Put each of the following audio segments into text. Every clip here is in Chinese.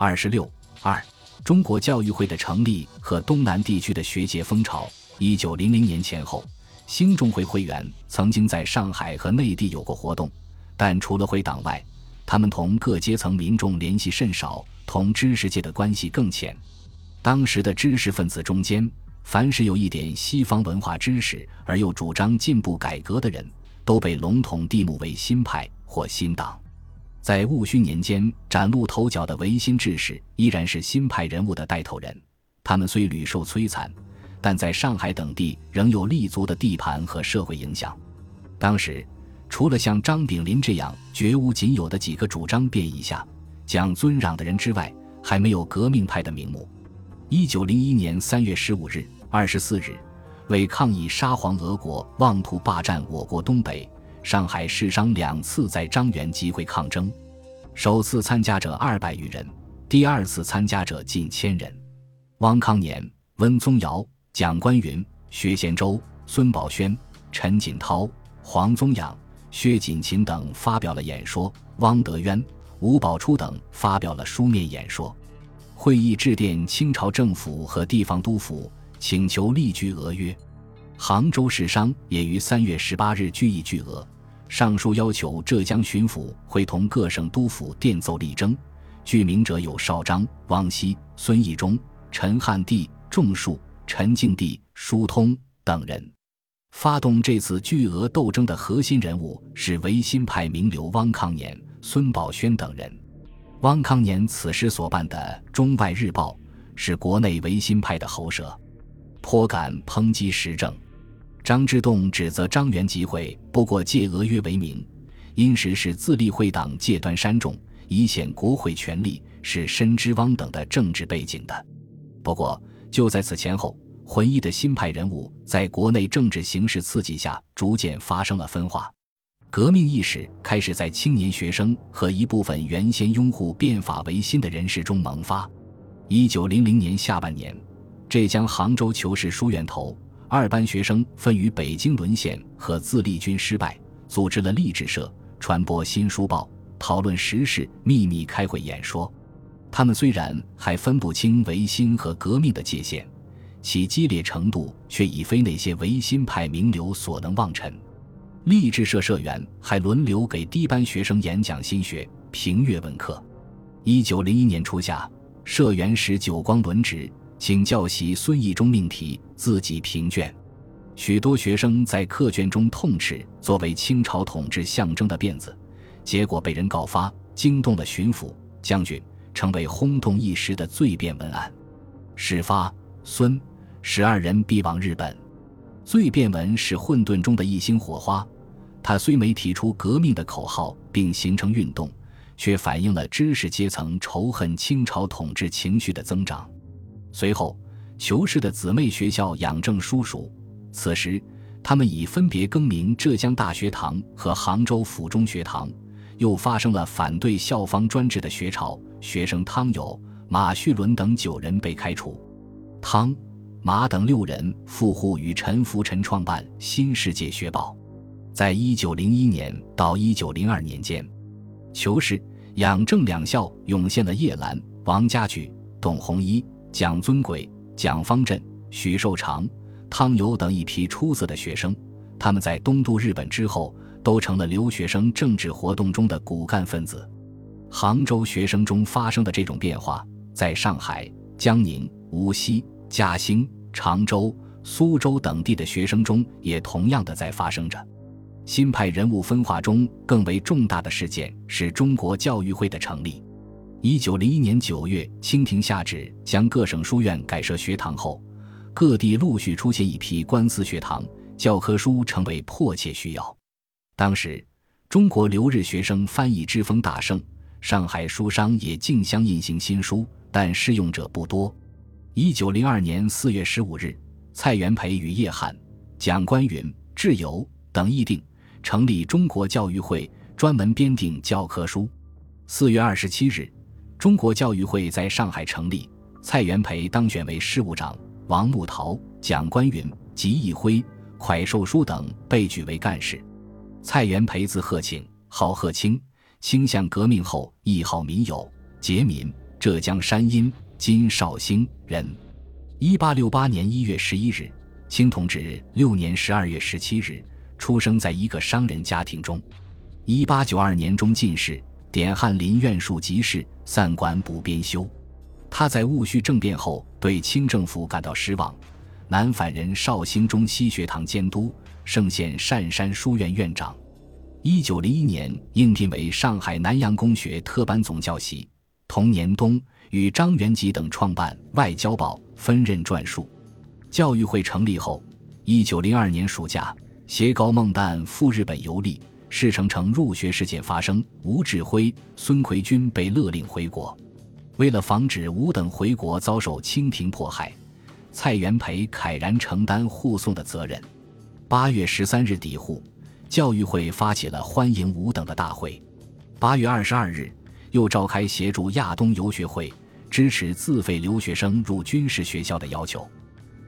二十六二，中国教育会的成立和东南地区的学界风潮。一九零零年前后，兴中会会员曾经在上海和内地有过活动，但除了会党外，他们同各阶层民众联系甚少，同知识界的关系更浅。当时的知识分子中间，凡是有一点西方文化知识而又主张进步改革的人，都被笼统地目为新派或新党。在戊戌年间崭露头角的维新志士，依然是新派人物的带头人。他们虽屡受摧残。但在上海等地仍有立足的地盘和社会影响。当时，除了像张炳麟这样绝无仅有的几个主张变异下、讲尊攘的人之外，还没有革命派的名目。一九零一年三月十五日、二十四日，为抗议沙皇俄国妄图霸占我国东北，上海市商两次在张园集会抗争，首次参加者二百余人，第二次参加者近千人。汪康年、温宗尧。蒋观云、薛先洲、孙宝轩、陈锦涛、黄宗养、薛锦琴等发表了演说，汪德渊、吴宝初等发表了书面演说。会议致电清朝政府和地方督府，请求立据俄约。杭州市商也于三月十八日聚议据俄，上书要求浙江巡抚会同各省督府电奏力争。具名者有邵章、汪熙、孙义忠、陈汉地、仲树。陈敬帝、疏通等人发动这次巨额斗争的核心人物是维新派名流汪康年、孙宝轩等人。汪康年此时所办的《中外日报》是国内维新派的喉舌，颇敢抨击时政。张之洞指责张元集会不过借俄约为名，因时是自立会党借端山众，以显国会权力，是深知汪等的政治背景的。不过。就在此前后，浑异的新派人物在国内政治形势刺激下，逐渐发生了分化，革命意识开始在青年学生和一部分原先拥护变法维新的人士中萌发。一九零零年下半年，浙江杭州求是书院头二班学生分于北京沦陷和自立军失败，组织了励志社，传播新书报，讨论时事，秘密开会演说。他们虽然还分不清维新和革命的界限，其激烈程度却已非那些维新派名流所能望尘。励志社社员还轮流给低班学生演讲新学、评阅文课。一九零一年初夏，社员使九光轮值，请教习孙义忠命题，自己评卷。许多学生在课卷中痛斥作为清朝统治象征的辫子，结果被人告发，惊动了巡抚、将军。成为轰动一时的罪辩文案。事发，孙十二人必往日本。罪辩文是混沌中的一星火花，它虽没提出革命的口号并形成运动，却反映了知识阶层仇恨清朝统治情绪的增长。随后，裘氏的姊妹学校养正书署，此时他们已分别更名浙江大学堂和杭州府中学堂。又发生了反对校方专制的学潮，学生汤友、马旭伦等九人被开除，汤、马等六人赴沪与陈福臣创办《新世界学报》。在一九零一年到一九零二年间，裘氏、养正两校涌现了叶澜、王家举、董洪一、蒋尊贵、蒋方震、许寿长、汤友等一批出色的学生。他们在东渡日本之后。都成了留学生政治活动中的骨干分子。杭州学生中发生的这种变化，在上海、江宁、无锡、嘉兴、常州、苏州等地的学生中也同样的在发生着。新派人物分化中更为重大的事件是中国教育会的成立。一九零一年九月，清廷下旨将各省书院改设学堂后，各地陆续出现一批官司学堂，教科书成为迫切需要。当时，中国留日学生翻译之风大盛，上海书商也竞相印行新书，但适用者不多。一九零二年四月十五日，蔡元培与叶汉、蒋观云、智友等议定成立中国教育会，专门编订教科书。四月二十七日，中国教育会在上海成立，蔡元培当选为事务长，王木桃、蒋观云、吉义辉、蒯寿书等被举为干事。蔡元培字鹤庆，号鹤清，倾向革命后，亦好民友，节民，浙江山阴（今绍兴）人。一八六八年一月十一日，清同治六年十二月十七日，出生在一个商人家庭中。一八九二年中进士，点翰林院庶吉士，散馆补编修。他在戊戌政变后对清政府感到失望，南返任绍兴中西学堂监督、盛县善山书院院长。一九零一年应聘为上海南洋公学特班总教习。同年冬，与张元吉等创办《外交报》，分任撰述。教育会成立后，一九零二年暑假，携高梦旦赴日本游历，事成城入学事件发生，吴志辉、孙奎军被勒令回国。为了防止吴等回国遭受清廷迫害，蔡元培慨然承担护送的责任。八月十三日抵沪。教育会发起了欢迎吴等的大会。八月二十二日，又召开协助亚东游学会，支持自费留学生入军事学校的要求。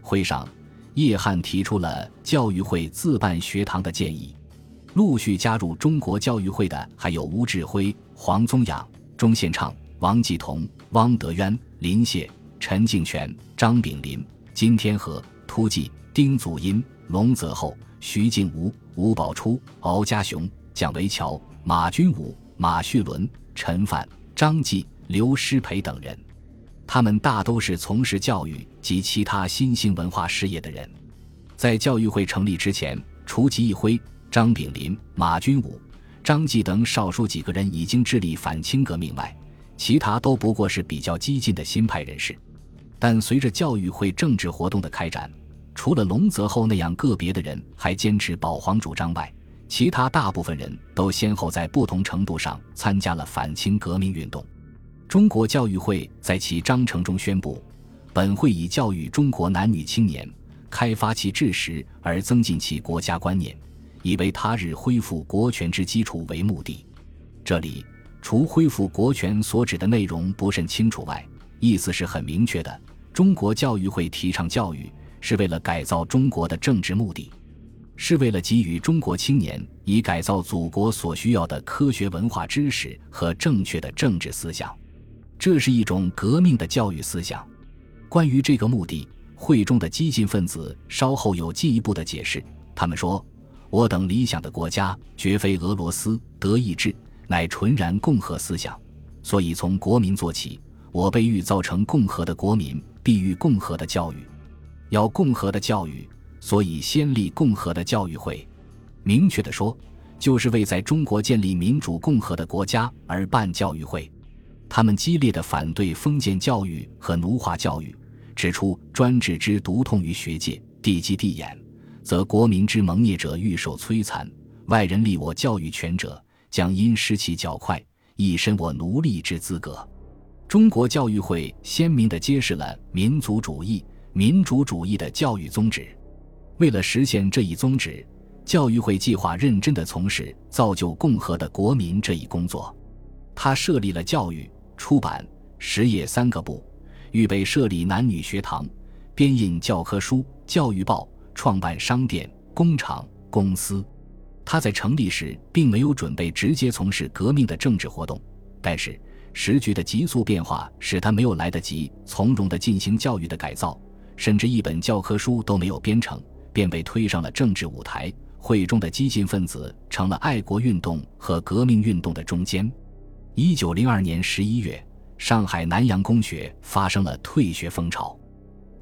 会上，叶汉提出了教育会自办学堂的建议。陆续加入中国教育会的还有吴志辉、黄宗养、钟宪畅、王继同、汪德渊、林燮、陈敬泉、张炳林、金天和、突骑、丁祖荫、龙泽厚。徐敬吾、吴宝初、敖家雄、蒋维桥、马君武、马旭伦、陈范、张继、刘师培等人，他们大都是从事教育及其他新兴文化事业的人。在教育会成立之前，除吉义辉、张炳麟、马君武、张继等少数几个人已经致力反清革命外，其他都不过是比较激进的新派人士。但随着教育会政治活动的开展，除了龙泽厚那样个别的人还坚持保皇主张外，其他大部分人都先后在不同程度上参加了反清革命运动。中国教育会在其章程中宣布，本会以教育中国男女青年，开发其志识而增进其国家观念，以为他日恢复国权之基础为目的。这里除恢复国权所指的内容不甚清楚外，意思是很明确的：中国教育会提倡教育。是为了改造中国的政治目的，是为了给予中国青年以改造祖国所需要的科学文化知识和正确的政治思想，这是一种革命的教育思想。关于这个目的，会中的激进分子稍后有进一步的解释。他们说：“我等理想的国家绝非俄罗斯、德意志，乃纯然共和思想。所以从国民做起，我被欲造成共和的国民，必欲共和的教育。”要共和的教育，所以先立共和的教育会。明确的说，就是为在中国建立民主共和的国家而办教育会。他们激烈的反对封建教育和奴化教育，指出专制之毒痛于学界，地基地眼，则国民之蒙孽者欲受摧残；外人立我教育权者，将因失其较快，以身我奴隶之资格。中国教育会鲜明地揭示了民族主义。民主主义的教育宗旨，为了实现这一宗旨，教育会计划认真地从事造就共和的国民这一工作。他设立了教育、出版、实业三个部，预备设立男女学堂，编印教科书、教育报，创办商店、工厂、公司。他在成立时并没有准备直接从事革命的政治活动，但是时局的急速变化使他没有来得及从容地进行教育的改造。甚至一本教科书都没有编成，便被推上了政治舞台。会中的激进分子成了爱国运动和革命运动的中间。一九零二年十一月，上海南洋公学发生了退学风潮。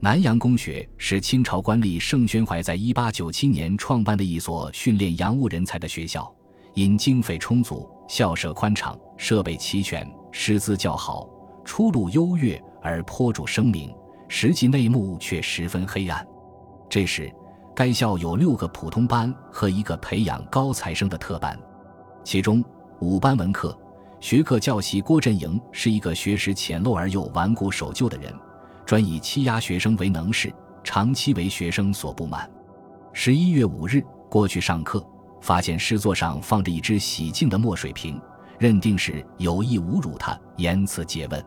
南洋公学是清朝官吏盛宣怀在一八九七年创办的一所训练洋务人才的学校，因经费充足、校舍宽敞、设备齐全、师资较好、出路优越而颇著声名。实际内幕却十分黑暗。这时，该校有六个普通班和一个培养高材生的特班，其中五班文科学科教习郭振营是一个学识浅陋而又顽固守旧的人，专以欺压学生为能事，长期为学生所不满。十一月五日，过去上课，发现诗座上放着一只洗净的墨水瓶，认定是有意侮辱他，言辞诘问。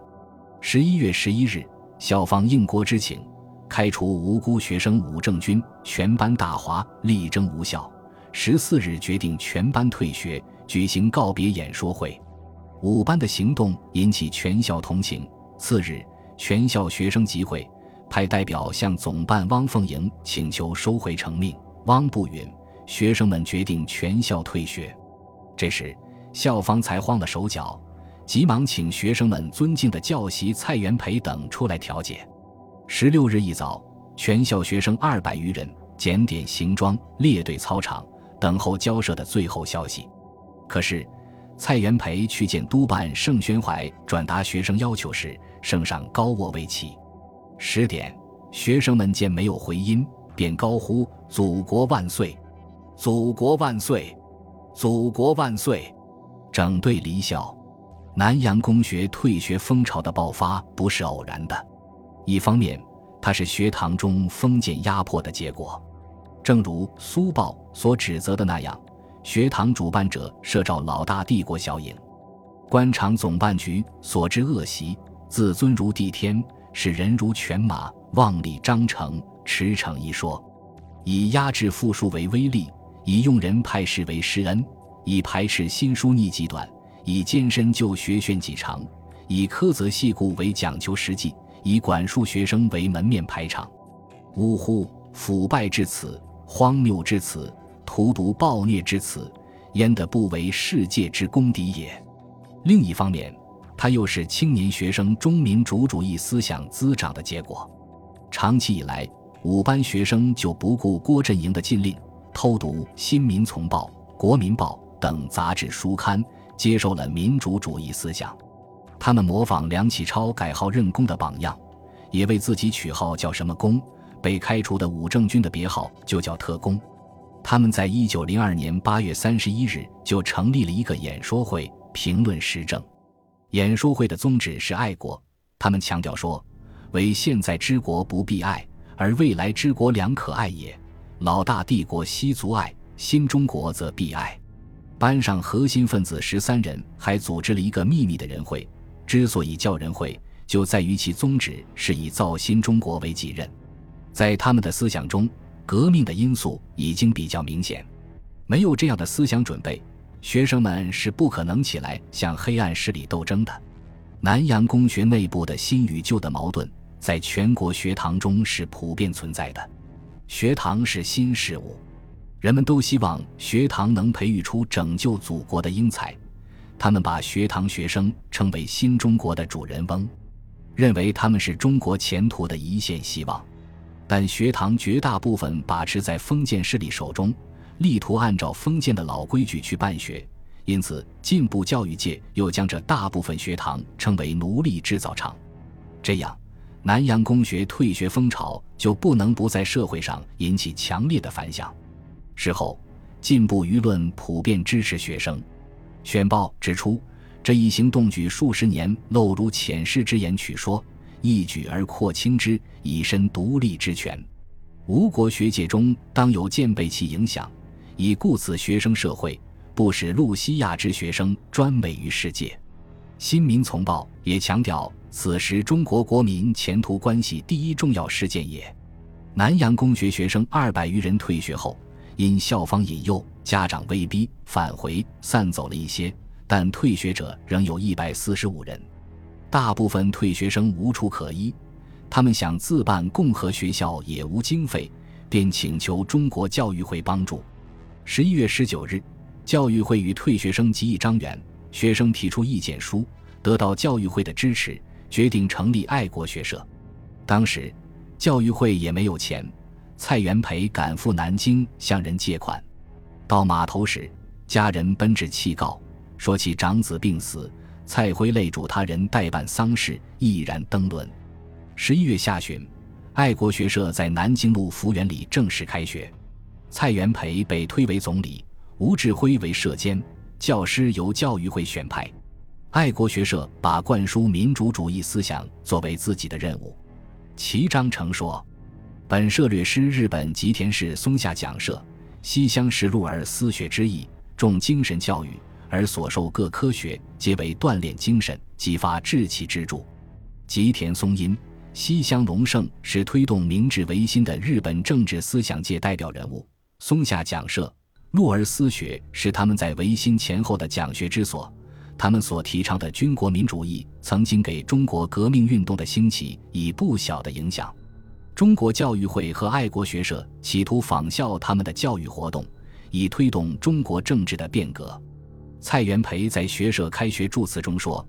十一月十一日。校方应国之请，开除无辜学生武正军，全班大哗，力争无效。十四日决定全班退学，举行告别演说会。五班的行动引起全校同情，次日，全校学生集会，派代表向总办汪凤莹请求收回成命。汪不允，学生们决定全校退学。这时，校方才慌了手脚，急忙请学生们尊敬的教习蔡元培等出来调解。十六日一早，全校学生二百余人检点行装，列队操场，等候交涉的最后消息。可是，蔡元培去见督办盛宣怀，转达学生要求时，圣上高卧未起。十点，学生们见没有回音，便高呼“祖国万岁，祖国万岁，祖国万岁”，整队离校。南洋公学退学风潮的爆发不是偶然的，一方面，它是学堂中封建压迫的结果，正如苏报所指责的那样。学堂主办者设照老大帝国小影，官场总办局所知恶习，自尊如帝天，使人如犬马，妄立章程，驰骋一说，以压制富庶为威力，以用人派事为施恩，以排斥新书逆极短，以艰深就学炫己长，以苛责细故为讲求实际，以管束学生为门面排场。呜呼！腐败至此，荒谬至此。荼毒暴虐之词，焉得不为世界之公敌也？另一方面，它又是青年学生中民主主义思想滋长的结果。长期以来，五班学生就不顾郭振营的禁令，偷读《新民丛报》《国民报》等杂志书刊，接受了民主主义思想。他们模仿梁启超改号任公的榜样，也为自己取号叫什么公。被开除的武正军的别号就叫特工。他们在一九零二年八月三十一日就成立了一个演说会，评论时政。演说会的宗旨是爱国。他们强调说：“为现在之国不必爱，而未来之国良可爱也。老大帝国悉足爱，新中国则必爱。”班上核心分子十三人还组织了一个秘密的人会。之所以叫人会，就在于其宗旨是以造新中国为己任。在他们的思想中。革命的因素已经比较明显，没有这样的思想准备，学生们是不可能起来向黑暗势力斗争的。南洋公学内部的新与旧的矛盾，在全国学堂中是普遍存在的。学堂是新事物，人们都希望学堂能培育出拯救祖国的英才，他们把学堂学生称为新中国的主人翁，认为他们是中国前途的一线希望。但学堂绝大部分把持在封建势力手中，力图按照封建的老规矩去办学，因此进步教育界又将这大部分学堂称为奴隶制造厂。这样，南洋公学退学风潮就不能不在社会上引起强烈的反响。事后，进步舆论普遍支持学生。选报指出，这一行动举数十年，漏如浅视之言取说。一举而扩清之，以身独立之权。吴国学界中当有渐被其影响，以故此学生社会，不使路西亚之学生专美于世界。新民丛报也强调，此时中国国民前途关系第一重要事件也。南洋公学学生二百余人退学后，因校方引诱、家长威逼，返回散走了一些，但退学者仍有一百四十五人。大部分退学生无处可依，他们想自办共和学校也无经费，便请求中国教育会帮助。十一月十九日，教育会与退学生集议张员，学生提出意见书，得到教育会的支持，决定成立爱国学社。当时，教育会也没有钱，蔡元培赶赴南京向人借款。到码头时，家人奔至弃告，说其长子病死。蔡辉累主他人代办丧事，毅然登轮。十一月下旬，爱国学社在南京路福源里正式开学。蔡元培被推为总理，吴志辉为社监，教师由教育会选派。爱国学社把灌输民主主义思想作为自己的任务。其章程说：“本社略师日本吉田市松下讲社，西乡石路而思学之意，重精神教育。”而所受各科学皆为锻炼精神、激发志气之助。吉田松阴、西乡隆盛是推动明治维新的日本政治思想界代表人物。松下讲社、鹿儿私学是他们在维新前后的讲学之所。他们所提倡的军国民主义曾经给中国革命运动的兴起以不小的影响。中国教育会和爱国学社企图仿效他们的教育活动，以推动中国政治的变革。蔡元培在学社开学祝词中说：“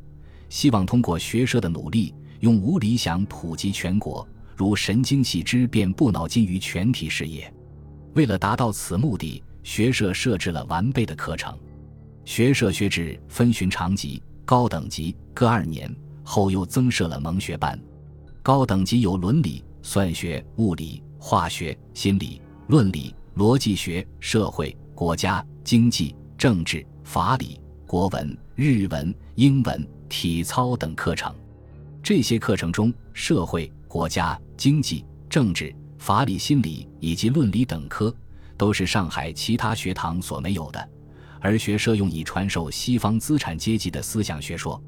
希望通过学社的努力，用无理想普及全国，如神经系之变不脑筋于全体事业。”为了达到此目的，学社设置了完备的课程。学社学制分寻常级、高等级各二年，后又增设了蒙学班。高等级有伦理、算学、物理、化学、心理、论理、逻辑学、社会、国家、经济、政治、法理、国文、日文、英文、体操等课程。这些课程中，社会、国家、经济、政治、法理、心理以及论理等科，都是上海其他学堂所没有的。而学社用以传授西方资产阶级的思想学说。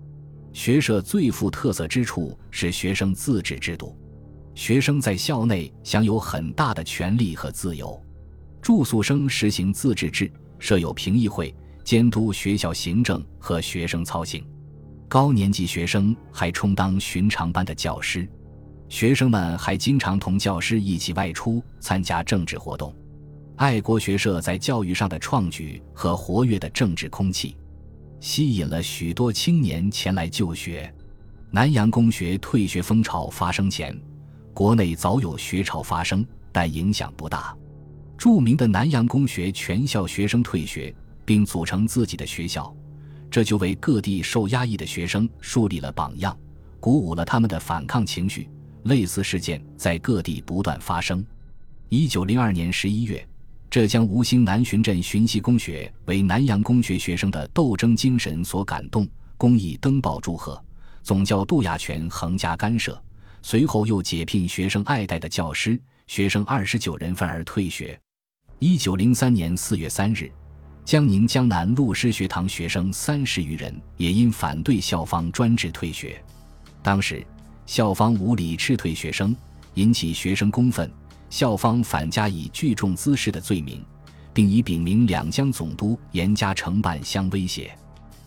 学社最富特色之处是学生自治制度，学生在校内享有很大的权利和自由。住宿生实行自治制，设有评议会，监督学校行政和学生操行。高年级学生还充当寻常班的教师，学生们还经常同教师一起外出参加政治活动。爱国学社在教育上的创举和活跃的政治空气，吸引了许多青年前来就学。南洋公学退学风潮发生前，国内早有学潮发生，但影响不大。著名的南洋公学全校学生退学，并组成自己的学校，这就为各地受压抑的学生树立了榜样，鼓舞了他们的反抗情绪。类似事件在各地不断发生。一九零二年十一月。浙江吴兴南浔镇浔溪公学为南洋公学学生的斗争精神所感动，公益登报祝贺。总教杜亚全横加干涉，随后又解聘学生爱戴的教师，学生二十九人愤而退学。一九零三年四月三日，江宁江南陆师学堂学生三十余人也因反对校方专制退学。当时校方无理斥退学生，引起学生公愤。校方反加以聚众滋事的罪名，并以禀明两江总督严加惩办相威胁，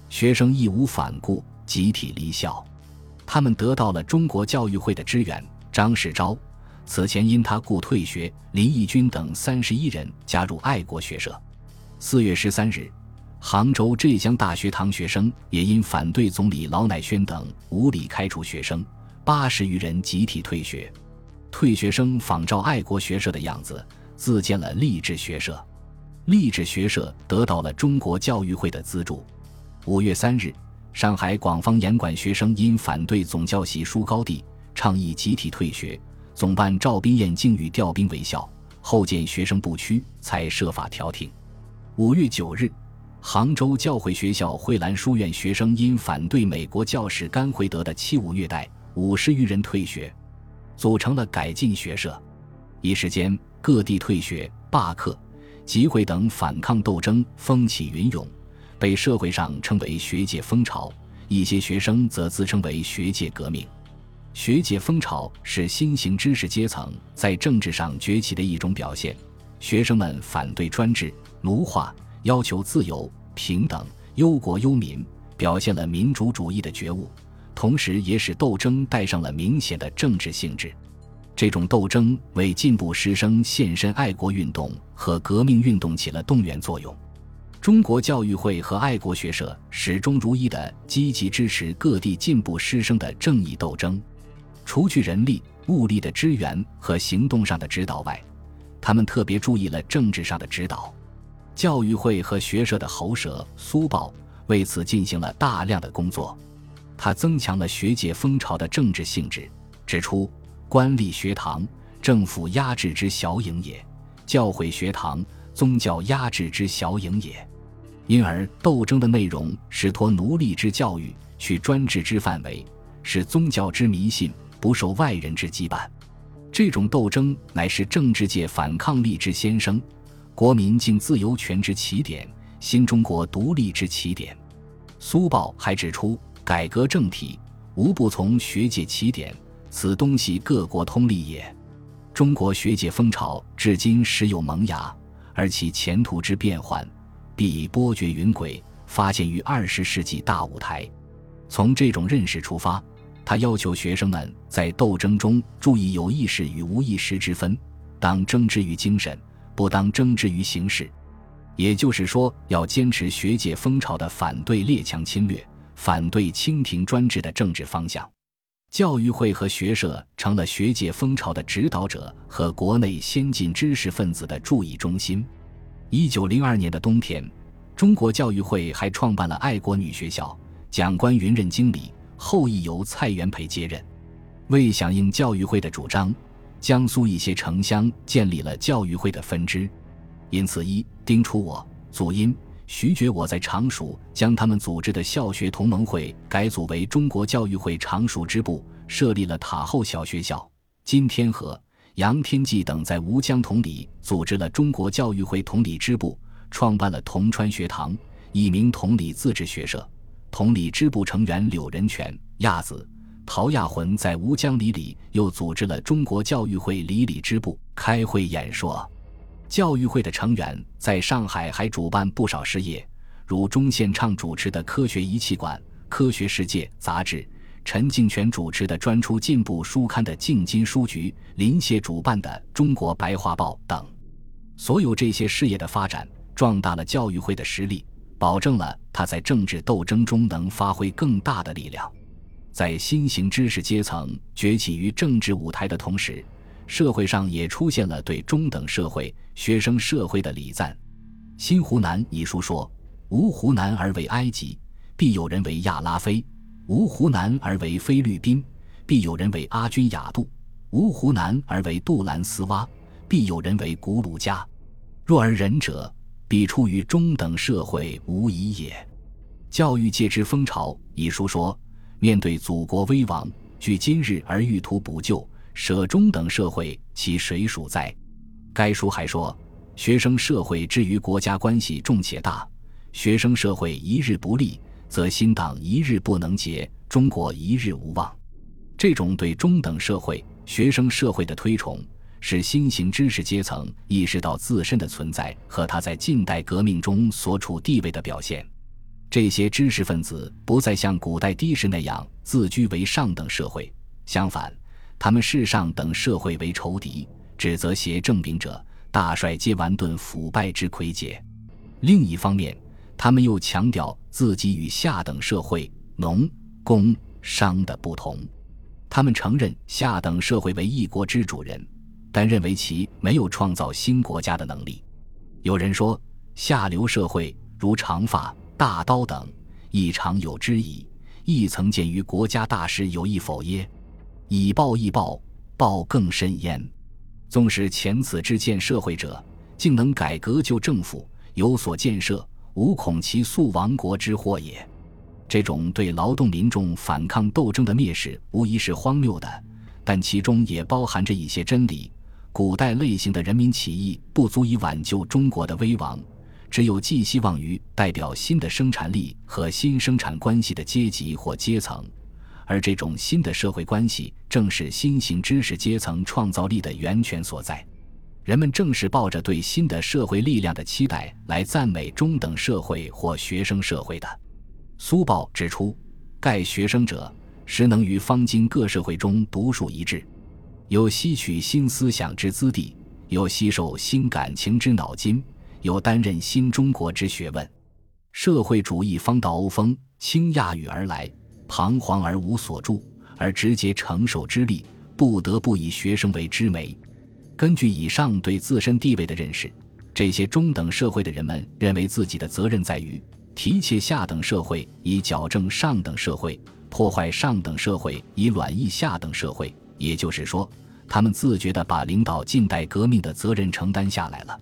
学生义无反顾，集体离校。他们得到了中国教育会的支援。张世钊此前因他故退学，林义军等三十一人加入爱国学社。四月十三日，杭州浙江大学堂学生也因反对总理劳乃轩等无理开除学生，八十余人集体退学。退学生仿照爱国学社的样子，自建了励志学社。励志学社得到了中国教育会的资助。五月三日，上海广方严管学生因反对总教习书高地，倡议集体退学。总办赵斌彦竟欲调兵围校，后见学生不屈，才设法调停。五月九日，杭州教会学校惠兰书院学生因反对美国教士甘惠德的欺侮虐待，五十余人退学。组成了改进学社，一时间各地退学、罢课、集会等反抗斗争风起云涌，被社会上称为学界风潮。一些学生则自称为学界革命。学界风潮是新型知识阶层在政治上崛起的一种表现。学生们反对专制、奴化，要求自由、平等、忧国忧民，表现了民主主义的觉悟。同时，也使斗争带上了明显的政治性质。这种斗争为进步师生献身爱国运动和革命运动起了动员作用。中国教育会和爱国学社始终如一地积极支持各地进步师生的正义斗争。除去人力、物力的支援和行动上的指导外，他们特别注意了政治上的指导。教育会和学社的喉舌苏报为此进行了大量的工作。他增强了学界风潮的政治性质，指出官吏学堂政府压制之小影也，教会学堂宗教压制之小影也。因而斗争的内容是脱奴隶之教育，去专制之范围，使宗教之迷信不受外人之羁绊。这种斗争乃是政治界反抗力之先声，国民竞自由权之起点，新中国独立之起点。苏报还指出。改革政体，无不从学界起点，此东西各国通例也。中国学界风潮至今时有萌芽，而其前途之变幻，必以波谲云诡、发现于二十世纪大舞台。从这种认识出发，他要求学生们在斗争中注意有意识与无意识之分，当争之于精神，不当争之于形式。也就是说，要坚持学界风潮的反对列强侵略、反对清廷专制的政治方向。教育会和学社成了学界风潮的指导者和国内先进知识分子的注意中心。一九零二年的冬天，中国教育会还创办了爱国女学校，蒋观云任经理，后亦由蔡元培接任。为响应教育会的主张，江苏一些城乡建立了教育会的分支。因此，一丁初我祖荫徐觉我在常熟将他们组织的校学同盟会改组为中国教育会常熟支部，设立了塔后小学校。金天和、杨天济等在吴江同里组织了中国教育会同里支部，创办了铜川学堂，一名同里自治学社。同里支部成员柳仁全、亚子、陶亚魂在吴江里里又组织了中国教育会里里支部，开会演说。教育会的成员在上海还主办不少事业，如钟宪畅主持的科学仪器馆、科学世界杂志，陈敬泉主持的专出进步书刊的敬金书局，林协主办的中国白话报等。所有这些事业的发展，壮大了教育会的实力，保证了他在政治斗争中能发挥更大的力量。在新型知识阶层崛起于政治舞台的同时。社会上也出现了对中等社会、学生社会的礼赞。《新湖南》一书说：“无湖南而为埃及，必有人为亚拉菲；无湖南而为菲律宾，必有人为阿君雅杜；无湖南而为杜兰斯蛙，必有人为古鲁加。若而仁者，必出于中等社会无疑也。”《教育界之风潮》一书说：“面对祖国危亡，据今日而欲图补救。”舍中等社会，其谁属哉？该书还说，学生社会之于国家关系重且大，学生社会一日不立，则新党一日不能结，中国一日无望。这种对中等社会、学生社会的推崇，是新型知识阶层意识到自身的存在和他在近代革命中所处地位的表现。这些知识分子不再像古代的士那样自居为上等社会，相反。他们视上等社会为仇敌，指责邪正名者，大帅皆顽钝腐败之魁杰。另一方面，他们又强调自己与下等社会农工商的不同。他们承认下等社会为一国之主人，但认为其没有创造新国家的能力。有人说，下流社会如长发、大刀等，亦常有之矣。亦曾见于国家大事有意否耶？以暴易暴，暴更甚焉。纵使前此之见社会者，竟能改革旧政府，有所建设，无恐其速亡国之祸也。这种对劳动民众反抗斗争的蔑视，无疑是荒谬的，但其中也包含着一些真理。古代类型的人民起义不足以挽救中国的危亡，只有寄希望于代表新的生产力和新生产关系的阶级或阶层。而这种新的社会关系，正是新型知识阶层创造力的源泉所在。人们正是抱着对新的社会力量的期待来赞美中等社会或学生社会的。苏报指出，盖学生者，实能于方今各社会中独树一帜，有吸取新思想之资地，有吸收新感情之脑筋，有担任新中国之学问。社会主义方到欧风，倾亚语而来。彷徨而无所助，而直接承受之力，不得不以学生为之媒。根据以上对自身地位的认识，这些中等社会的人们认为自己的责任在于提切下等社会，以矫正上等社会；破坏上等社会，以软抑下等社会。也就是说，他们自觉地把领导近代革命的责任承担下来了。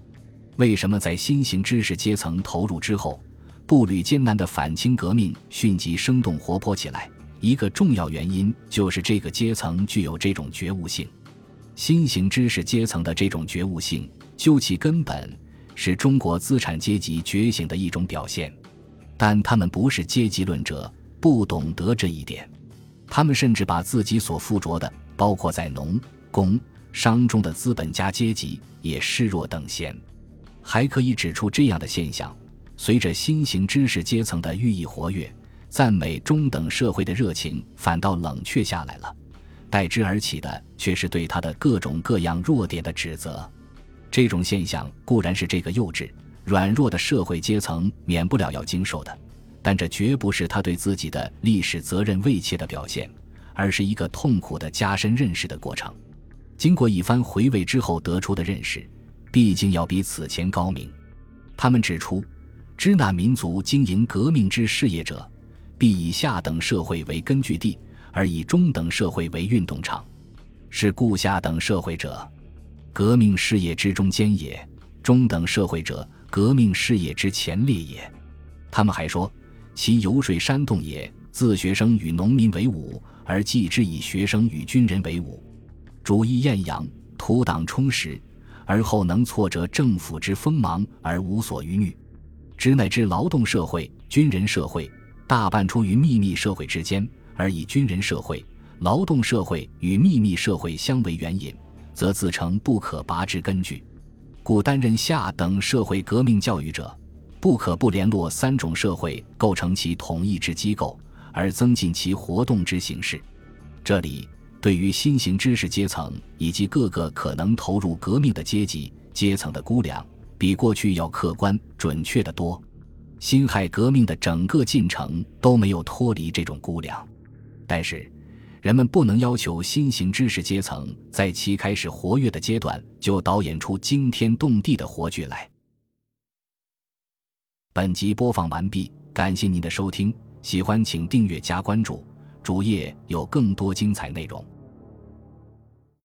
为什么在新型知识阶层投入之后？步履艰难的反清革命迅即生动活泼起来。一个重要原因就是这个阶层具有这种觉悟性。新型知识阶层的这种觉悟性，究其根本是中国资产阶级觉醒的一种表现。但他们不是阶级论者，不懂得这一点。他们甚至把自己所附着的，包括在农、工、商中的资本家阶级，也视若等闲。还可以指出这样的现象。随着新型知识阶层的日益活跃，赞美中等社会的热情反倒冷却下来了，代之而起的却是对他的各种各样弱点的指责。这种现象固然是这个幼稚、软弱的社会阶层免不了要经受的，但这绝不是他对自己的历史责任畏怯的表现，而是一个痛苦的加深认识的过程。经过一番回味之后得出的认识，毕竟要比此前高明。他们指出，支那民族经营革命之事业者，必以下等社会为根据地，而以中等社会为运动场，是故下等社会者。革命事业之中间也，中等社会者革命事业之前列也。他们还说，其游说煽动也，自学生与农民为伍，而继之以学生与军人为伍，主义艳扬，图党充实，而后能挫折政府之锋芒而无所逾矩。之乃至劳动社会、军人社会，大半出于秘密社会之间，而以军人社会、劳动社会与秘密社会相为援引。则自成不可拔之根据，故担任下等社会革命教育者，不可不联络三种社会，构成其统一之机构，而增进其活动之形式。这里对于新型知识阶层以及各个可能投入革命的阶级阶层的估量，比过去要客观准确得多。辛亥革命的整个进程都没有脱离这种估量，但是。人们不能要求新型知识阶层在其开始活跃的阶段就导演出惊天动地的活剧来。本集播放完毕，感谢您的收听，喜欢请订阅加关注，主页有更多精彩内容。